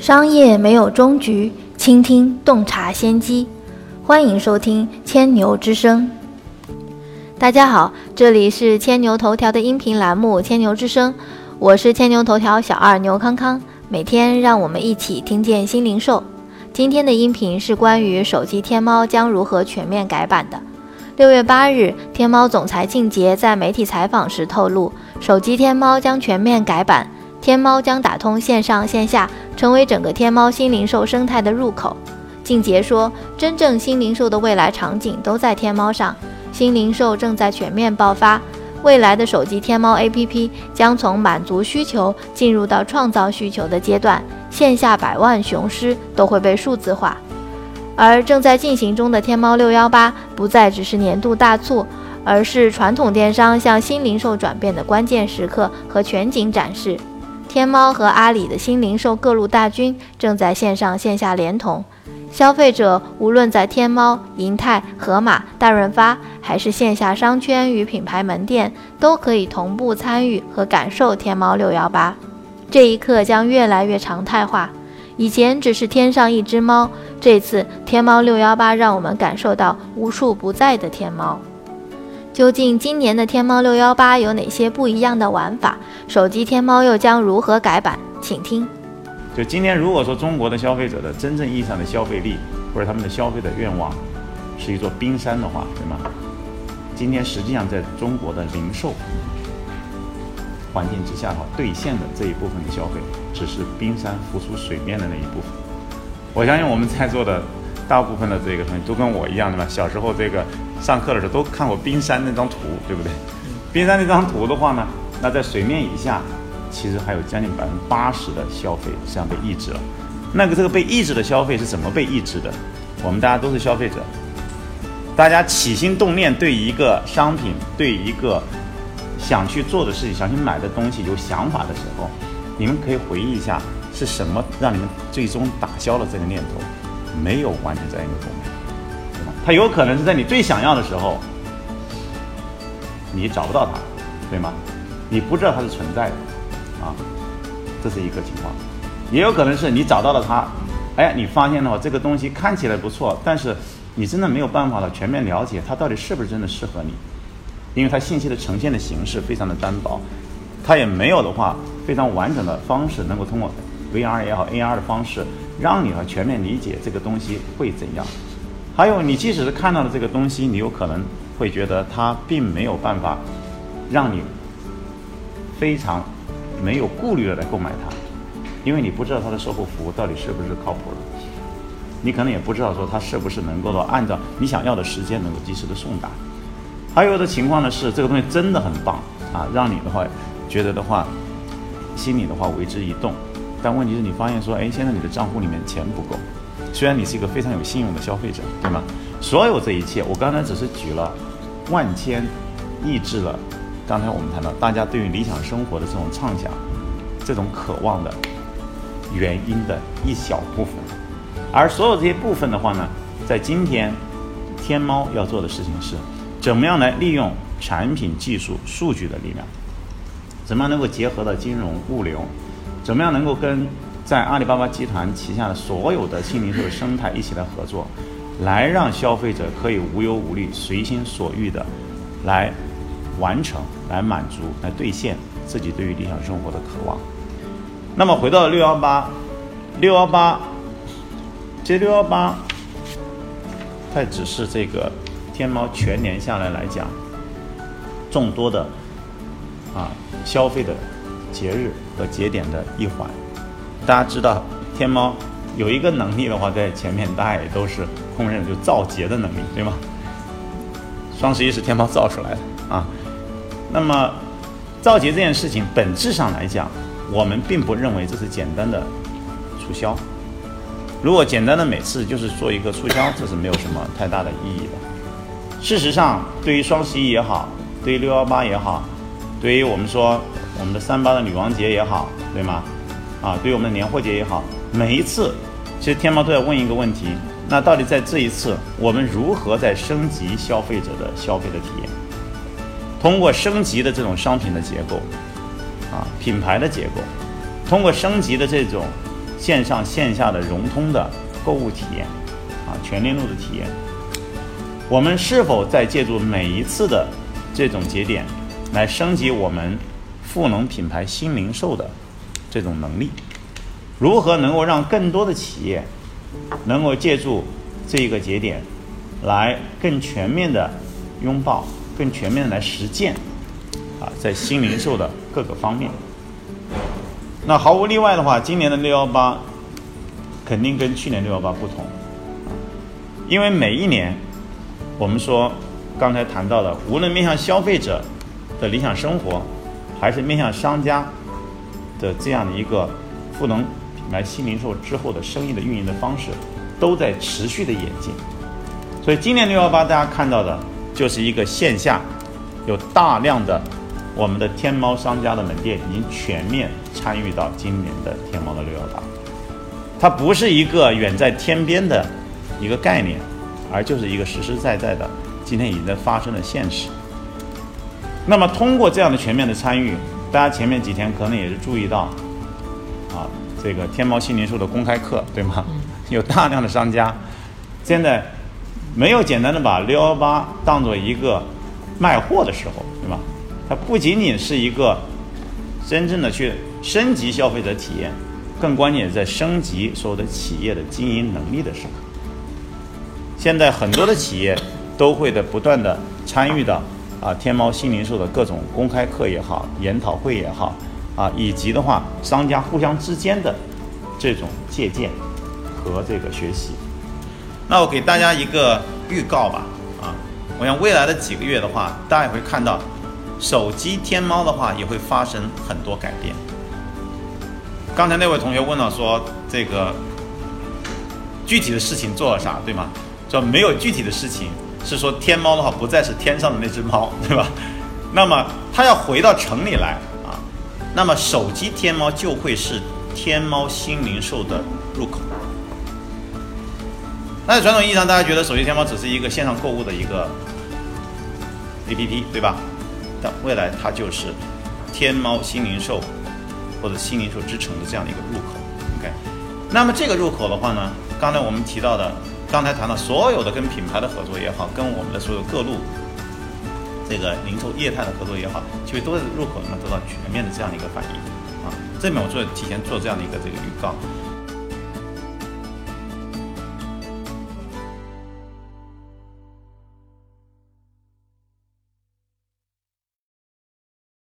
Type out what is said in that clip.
商业没有终局，倾听洞察先机。欢迎收听千牛之声。大家好，这里是千牛头条的音频栏目《千牛之声》，我是千牛头条小二牛康康。每天让我们一起听见新零售。今天的音频是关于手机天猫将如何全面改版的。六月八日，天猫总裁靳杰在媒体采访时透露，手机天猫将全面改版，天猫将打通线上线下，成为整个天猫新零售生态的入口。静杰说，真正新零售的未来场景都在天猫上。新零售正在全面爆发，未来的手机天猫 APP 将从满足需求进入到创造需求的阶段，线下百万雄狮都会被数字化。而正在进行中的天猫六幺八不再只是年度大促，而是传统电商向新零售转变的关键时刻和全景展示。天猫和阿里的新零售各路大军正在线上线下连同。消费者无论在天猫、银泰、盒马、大润发，还是线下商圈与品牌门店，都可以同步参与和感受天猫六幺八。这一刻将越来越常态化。以前只是天上一只猫，这次天猫六幺八让我们感受到无处不在的天猫。究竟今年的天猫六幺八有哪些不一样的玩法？手机天猫又将如何改版？请听。就今天，如果说中国的消费者的真正意义上的消费力，或者他们的消费的愿望，是一座冰山的话，对吗？今天实际上在中国的零售环境之下的话，兑现的这一部分的消费，只是冰山浮出水面的那一部分。我相信我们在座的大部分的这个同学都跟我一样，对吧？小时候这个上课的时候都看过冰山那张图，对不对？冰山那张图的话呢，那在水面以下。其实还有将近百分之八十的消费实际上被抑制了。那个这个被抑制的消费是怎么被抑制的？我们大家都是消费者，大家起心动念对一个商品、对一个想去做的事情、想去买的东西有想法的时候，你们可以回忆一下是什么让你们最终打消了这个念头？没有完成这样一个动作，对吧？它有可能是在你最想要的时候，你找不到它，对吗？你不知道它是存在的。啊，这是一个情况，也有可能是你找到了它，哎，你发现的话，这个东西看起来不错，但是你真的没有办法了全面了解它到底是不是真的适合你，因为它信息的呈现的形式非常的单薄，它也没有的话非常完整的方式能够通过 VR 也好 AR 的方式让你呢全面理解这个东西会怎样。还有你即使是看到了这个东西，你有可能会觉得它并没有办法让你非常。没有顾虑的来购买它，因为你不知道它的售后服务到底是不是靠谱的，你可能也不知道说它是不是能够的按照你想要的时间能够及时的送达。还有的情况呢是这个东西真的很棒啊，让你的话觉得的话心里的话为之一动，但问题是你发现说，哎，现在你的账户里面钱不够，虽然你是一个非常有信用的消费者，对吗？所有这一切，我刚才只是举了万千抑制了。刚才我们谈到，大家对于理想生活的这种畅想、这种渴望的原因的一小部分，而所有这些部分的话呢，在今天天猫要做的事情是，怎么样来利用产品技术、数据的力量，怎么样能够结合到金融、物流，怎么样能够跟在阿里巴巴集团旗下的所有的新零售的生态一起来合作，来让消费者可以无忧无虑、随心所欲的来。完成来满足来兑现自己对于理想生活的渴望。那么回到六幺八，六幺八，这六幺八，它只是这个天猫全年下来来讲，众多的啊消费的节日和节点的一环。大家知道天猫有一个能力的话，在前面大家也都是公认，就造节的能力，对吗？双十一是天猫造出来的啊。那么，造节这件事情本质上来讲，我们并不认为这是简单的促销。如果简单的每次就是做一个促销，这是没有什么太大的意义的。事实上，对于双十一也好，对于六幺八也好，对于我们说我们的三八的女王节也好，对吗？啊，对我们的年货节也好，每一次，其实天猫都在问一个问题：那到底在这一次，我们如何在升级消费者的消费的体验？通过升级的这种商品的结构，啊，品牌的结构，通过升级的这种线上线下的融通的购物体验，啊，全链路的体验。我们是否在借助每一次的这种节点，来升级我们赋能品牌新零售的这种能力？如何能够让更多的企业能够借助这一个节点，来更全面的拥抱、更全面的来实践？啊，在新零售的各个方面。那毫无例外的话，今年的六幺八肯定跟去年六幺八不同，因为每一年我们说刚才谈到的，无论面向消费者的理想生活，还是面向商家的这样的一个赋能品牌新零售之后的生意的运营的方式，都在持续的演进。所以今年六幺八大家看到的就是一个线下有大量的。我们的天猫商家的门店已经全面参与到今年的天猫的六幺八，它不是一个远在天边的一个概念，而就是一个实实在在的今天已经在发生的现实。那么通过这样的全面的参与，大家前面几天可能也是注意到，啊，这个天猫新零售的公开课，对吗？有大量的商家现在没有简单的把六幺八当做一个卖货的时候，对吧？它不仅仅是一个真正的去升级消费者体验，更关键在升级所有的企业的经营能力的时刻。现在很多的企业都会的不断的参与到啊天猫新零售的各种公开课也好、研讨会也好啊，以及的话商家互相之间的这种借鉴和这个学习。那我给大家一个预告吧，啊，我想未来的几个月的话，大家也会看到。手机天猫的话也会发生很多改变。刚才那位同学问了说，这个具体的事情做了啥，对吗？说没有具体的事情，是说天猫的话不再是天上的那只猫，对吧？那么它要回到城里来啊，那么手机天猫就会是天猫新零售的入口。那在传统意义上，大家觉得手机天猫只是一个线上购物的一个 APP，对吧？但未来它就是天猫新零售或者新零售之城的这样的一个入口，OK。那么这个入口的话呢，刚才我们提到的，刚才谈到所有的跟品牌的合作也好，跟我们的所有各路这个零售业态的合作也好，其实都在入口能得到全面的这样的一个反应啊。这里面我做提前做这样的一个这个预告。